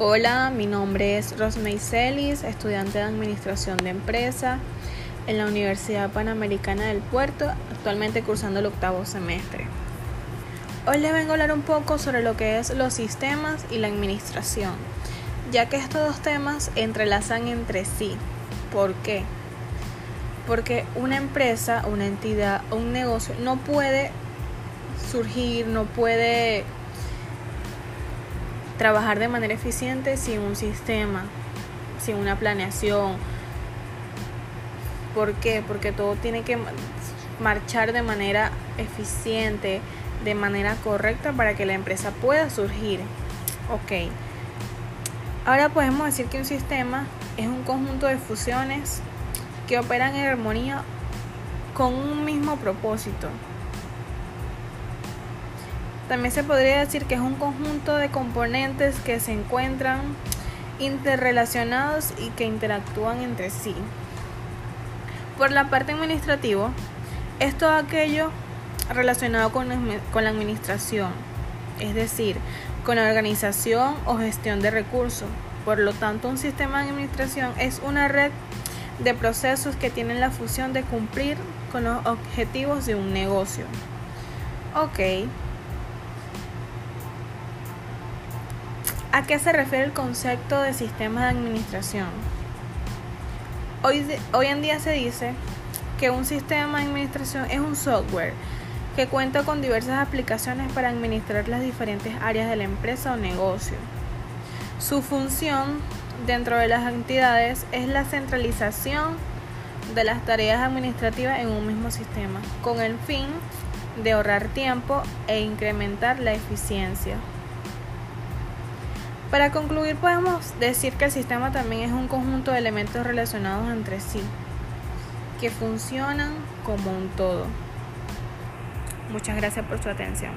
Hola, mi nombre es Rosmey Celis, estudiante de Administración de Empresa en la Universidad Panamericana del Puerto, actualmente cursando el octavo semestre. Hoy les vengo a hablar un poco sobre lo que es los sistemas y la administración, ya que estos dos temas entrelazan entre sí. ¿Por qué? Porque una empresa, una entidad o un negocio no puede surgir, no puede trabajar de manera eficiente sin un sistema, sin una planeación. ¿Por qué? Porque todo tiene que marchar de manera eficiente, de manera correcta para que la empresa pueda surgir. Ok. Ahora podemos decir que un sistema es un conjunto de fusiones que operan en armonía con un mismo propósito. También se podría decir que es un conjunto de componentes que se encuentran interrelacionados y que interactúan entre sí. Por la parte administrativa, es todo aquello relacionado con, la administración, es decir, con la organización o gestión de recursos. Por lo tanto, un sistema de administración es una red de procesos que tienen la función de cumplir con los objetivos de un negocio. Ok. ¿A qué se refiere el concepto de sistema de administración? Hoy, hoy en día se dice que un sistema de administración es un software que cuenta con diversas aplicaciones para administrar las diferentes áreas de la empresa o negocio. Su función dentro de las entidades es la centralización de las tareas administrativas en un mismo sistema, con el fin de ahorrar tiempo e incrementar la eficiencia. Para concluir, podemos decir que el sistema también es un conjunto de elementos relacionados entre sí, que funcionan como un todo. Muchas gracias por su atención.